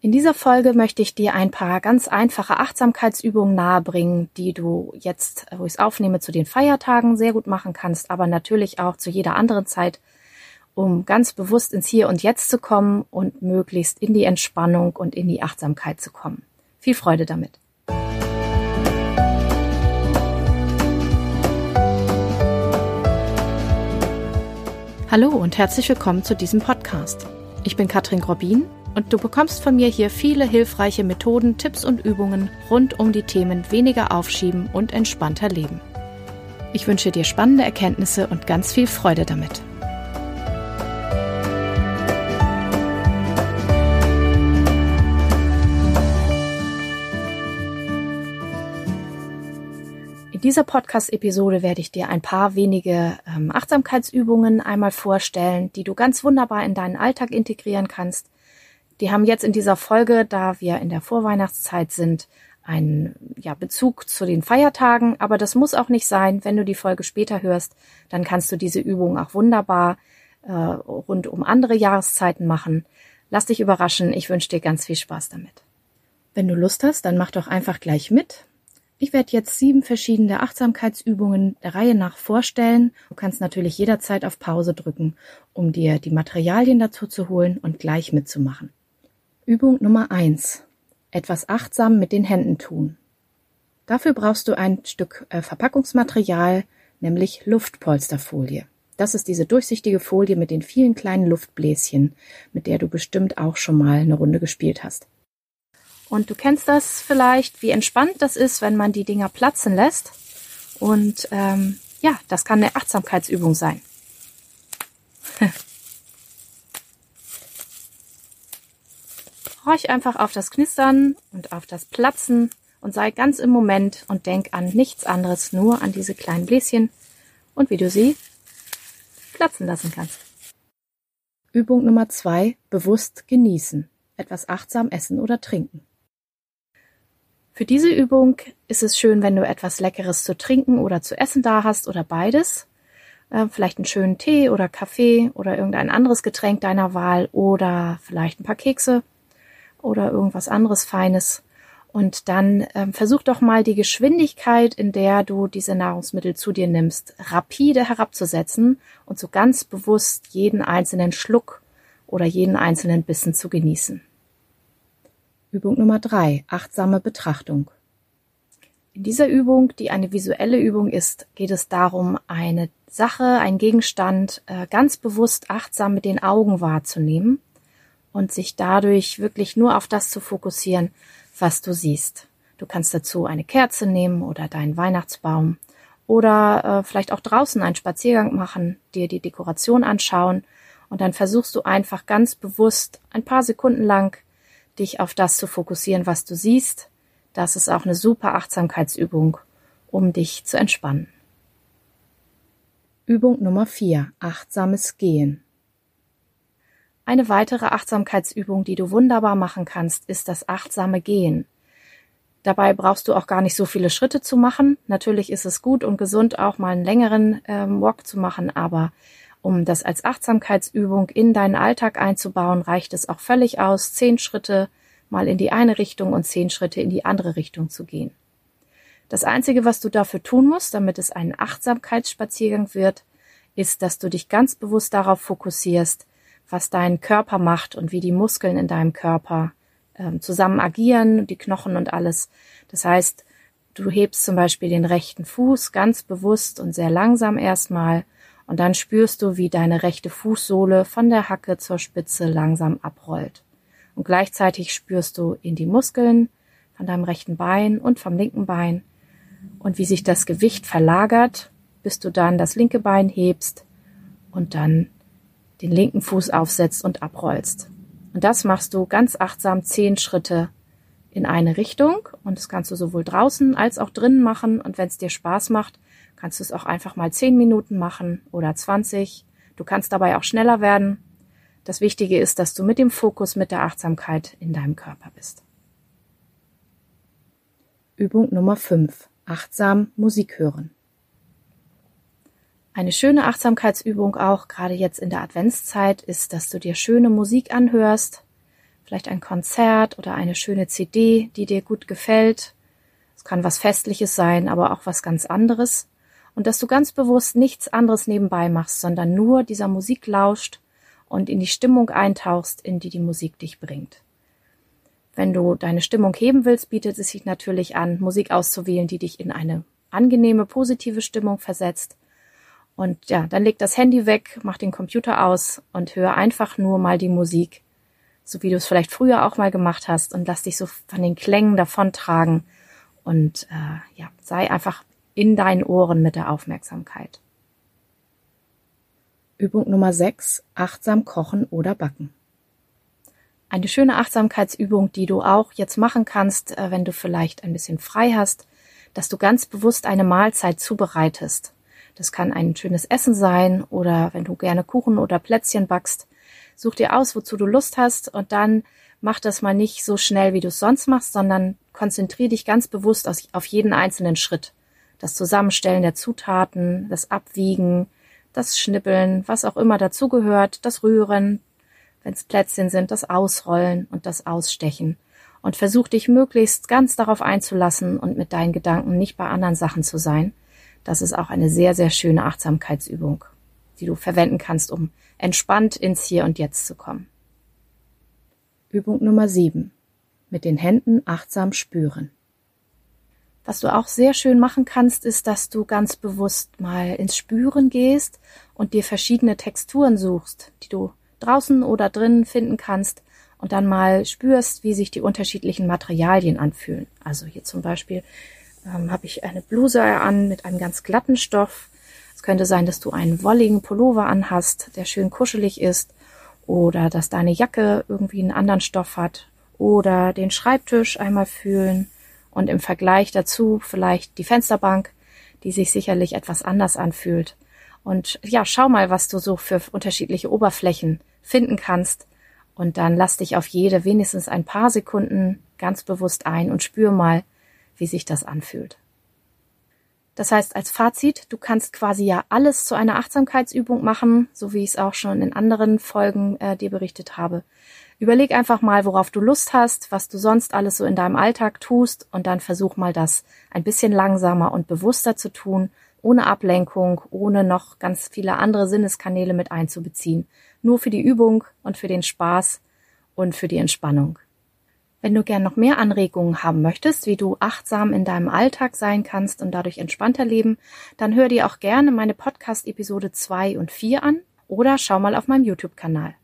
In dieser Folge möchte ich dir ein paar ganz einfache Achtsamkeitsübungen nahebringen, die du jetzt, wo ich es aufnehme, zu den Feiertagen sehr gut machen kannst, aber natürlich auch zu jeder anderen Zeit, um ganz bewusst ins Hier und Jetzt zu kommen und möglichst in die Entspannung und in die Achtsamkeit zu kommen. Viel Freude damit. Hallo und herzlich willkommen zu diesem Podcast. Ich bin Katrin Grobin und du bekommst von mir hier viele hilfreiche Methoden, Tipps und Übungen rund um die Themen weniger aufschieben und entspannter leben. Ich wünsche dir spannende Erkenntnisse und ganz viel Freude damit. In dieser Podcast-Episode werde ich dir ein paar wenige ähm, Achtsamkeitsübungen einmal vorstellen, die du ganz wunderbar in deinen Alltag integrieren kannst, die haben jetzt in dieser Folge, da wir in der Vorweihnachtszeit sind, einen ja, Bezug zu den Feiertagen, aber das muss auch nicht sein. Wenn du die Folge später hörst, dann kannst du diese Übung auch wunderbar äh, rund um andere Jahreszeiten machen. Lass dich überraschen, ich wünsche dir ganz viel Spaß damit. Wenn du Lust hast, dann mach doch einfach gleich mit. Ich werde jetzt sieben verschiedene Achtsamkeitsübungen der Reihe nach vorstellen. Du kannst natürlich jederzeit auf Pause drücken, um dir die Materialien dazu zu holen und gleich mitzumachen. Übung Nummer eins: Etwas achtsam mit den Händen tun. Dafür brauchst du ein Stück äh, Verpackungsmaterial, nämlich Luftpolsterfolie. Das ist diese durchsichtige Folie mit den vielen kleinen Luftbläschen, mit der du bestimmt auch schon mal eine Runde gespielt hast. Und du kennst das vielleicht, wie entspannt das ist, wenn man die Dinger platzen lässt. Und ähm, ja, das kann eine Achtsamkeitsübung sein. Horch einfach auf das Knistern und auf das Platzen und sei ganz im Moment und denk an nichts anderes, nur an diese kleinen Bläschen und wie du sie platzen lassen kannst. Übung Nummer zwei: Bewusst genießen. Etwas achtsam essen oder trinken. Für diese Übung ist es schön, wenn du etwas Leckeres zu trinken oder zu essen da hast oder beides. Äh, vielleicht einen schönen Tee oder Kaffee oder irgendein anderes Getränk deiner Wahl oder vielleicht ein paar Kekse oder irgendwas anderes Feines. Und dann ähm, versuch doch mal die Geschwindigkeit, in der du diese Nahrungsmittel zu dir nimmst, rapide herabzusetzen und so ganz bewusst jeden einzelnen Schluck oder jeden einzelnen Bissen zu genießen. Übung Nummer drei: Achtsame Betrachtung. In dieser Übung, die eine visuelle Übung ist, geht es darum, eine Sache, einen Gegenstand äh, ganz bewusst achtsam mit den Augen wahrzunehmen und sich dadurch wirklich nur auf das zu fokussieren, was du siehst. Du kannst dazu eine Kerze nehmen oder deinen Weihnachtsbaum oder äh, vielleicht auch draußen einen Spaziergang machen, dir die Dekoration anschauen und dann versuchst du einfach ganz bewusst ein paar Sekunden lang dich auf das zu fokussieren, was du siehst. Das ist auch eine super Achtsamkeitsübung, um dich zu entspannen. Übung Nummer vier: Achtsames Gehen. Eine weitere Achtsamkeitsübung, die du wunderbar machen kannst, ist das achtsame Gehen. Dabei brauchst du auch gar nicht so viele Schritte zu machen. Natürlich ist es gut und gesund, auch mal einen längeren ähm, Walk zu machen, aber um das als Achtsamkeitsübung in deinen Alltag einzubauen, reicht es auch völlig aus, zehn Schritte mal in die eine Richtung und zehn Schritte in die andere Richtung zu gehen. Das Einzige, was du dafür tun musst, damit es ein Achtsamkeitsspaziergang wird, ist, dass du dich ganz bewusst darauf fokussierst, was dein Körper macht und wie die Muskeln in deinem Körper ähm, zusammen agieren, die Knochen und alles. Das heißt, du hebst zum Beispiel den rechten Fuß ganz bewusst und sehr langsam erstmal und dann spürst du, wie deine rechte Fußsohle von der Hacke zur Spitze langsam abrollt. Und gleichzeitig spürst du in die Muskeln von deinem rechten Bein und vom linken Bein und wie sich das Gewicht verlagert, bis du dann das linke Bein hebst und dann den linken Fuß aufsetzt und abrollst. Und das machst du ganz achtsam zehn Schritte in eine Richtung und das kannst du sowohl draußen als auch drinnen machen und wenn es dir Spaß macht, kannst du es auch einfach mal zehn Minuten machen oder zwanzig. Du kannst dabei auch schneller werden. Das Wichtige ist, dass du mit dem Fokus, mit der Achtsamkeit in deinem Körper bist. Übung Nummer fünf: Achtsam Musik hören. Eine schöne Achtsamkeitsübung auch, gerade jetzt in der Adventszeit, ist, dass du dir schöne Musik anhörst. vielleicht ein Konzert oder eine schöne CD, die dir gut gefällt. Es kann was Festliches sein, aber auch was ganz anderes. Und dass du ganz bewusst nichts anderes nebenbei machst, sondern nur dieser Musik lauscht und in die Stimmung eintauchst, in die die Musik dich bringt. Wenn du deine Stimmung heben willst, bietet es sich natürlich an, Musik auszuwählen, die dich in eine angenehme, positive Stimmung versetzt. Und ja, dann leg das Handy weg, mach den Computer aus und hör einfach nur mal die Musik, so wie du es vielleicht früher auch mal gemacht hast und lass dich so von den Klängen davontragen und äh, ja, sei einfach in deinen Ohren mit der Aufmerksamkeit. Übung Nummer 6. Achtsam kochen oder backen. Eine schöne Achtsamkeitsübung, die du auch jetzt machen kannst, äh, wenn du vielleicht ein bisschen frei hast, dass du ganz bewusst eine Mahlzeit zubereitest. Das kann ein schönes Essen sein oder wenn du gerne Kuchen oder Plätzchen backst. Such dir aus, wozu du Lust hast und dann mach das mal nicht so schnell, wie du es sonst machst, sondern konzentriere dich ganz bewusst auf jeden einzelnen Schritt. Das Zusammenstellen der Zutaten, das Abwiegen, das Schnippeln, was auch immer dazugehört, das Rühren, wenn es Plätzchen sind, das Ausrollen und das Ausstechen und versuch dich möglichst ganz darauf einzulassen und mit deinen Gedanken nicht bei anderen Sachen zu sein. Das ist auch eine sehr, sehr schöne Achtsamkeitsübung, die du verwenden kannst, um entspannt ins Hier und Jetzt zu kommen. Übung Nummer 7. Mit den Händen achtsam spüren. Was du auch sehr schön machen kannst, ist, dass du ganz bewusst mal ins Spüren gehst und dir verschiedene Texturen suchst, die du draußen oder drinnen finden kannst und dann mal spürst, wie sich die unterschiedlichen Materialien anfühlen. Also hier zum Beispiel ähm, habe ich eine Bluse an mit einem ganz glatten Stoff. Es könnte sein, dass du einen wolligen Pullover anhast, der schön kuschelig ist, oder dass deine Jacke irgendwie einen anderen Stoff hat, oder den Schreibtisch einmal fühlen und im Vergleich dazu vielleicht die Fensterbank, die sich sicherlich etwas anders anfühlt. Und ja, schau mal, was du so für unterschiedliche Oberflächen finden kannst und dann lass dich auf jede wenigstens ein paar Sekunden ganz bewusst ein und spür mal, wie sich das anfühlt. Das heißt, als Fazit, du kannst quasi ja alles zu einer Achtsamkeitsübung machen, so wie ich es auch schon in anderen Folgen äh, dir berichtet habe. Überleg einfach mal, worauf du Lust hast, was du sonst alles so in deinem Alltag tust und dann versuch mal das ein bisschen langsamer und bewusster zu tun, ohne Ablenkung, ohne noch ganz viele andere Sinneskanäle mit einzubeziehen nur für die Übung und für den Spaß und für die Entspannung. Wenn du gern noch mehr Anregungen haben möchtest, wie du achtsam in deinem Alltag sein kannst und dadurch entspannter leben, dann hör dir auch gerne meine Podcast-Episode 2 und 4 an oder schau mal auf meinem YouTube-Kanal.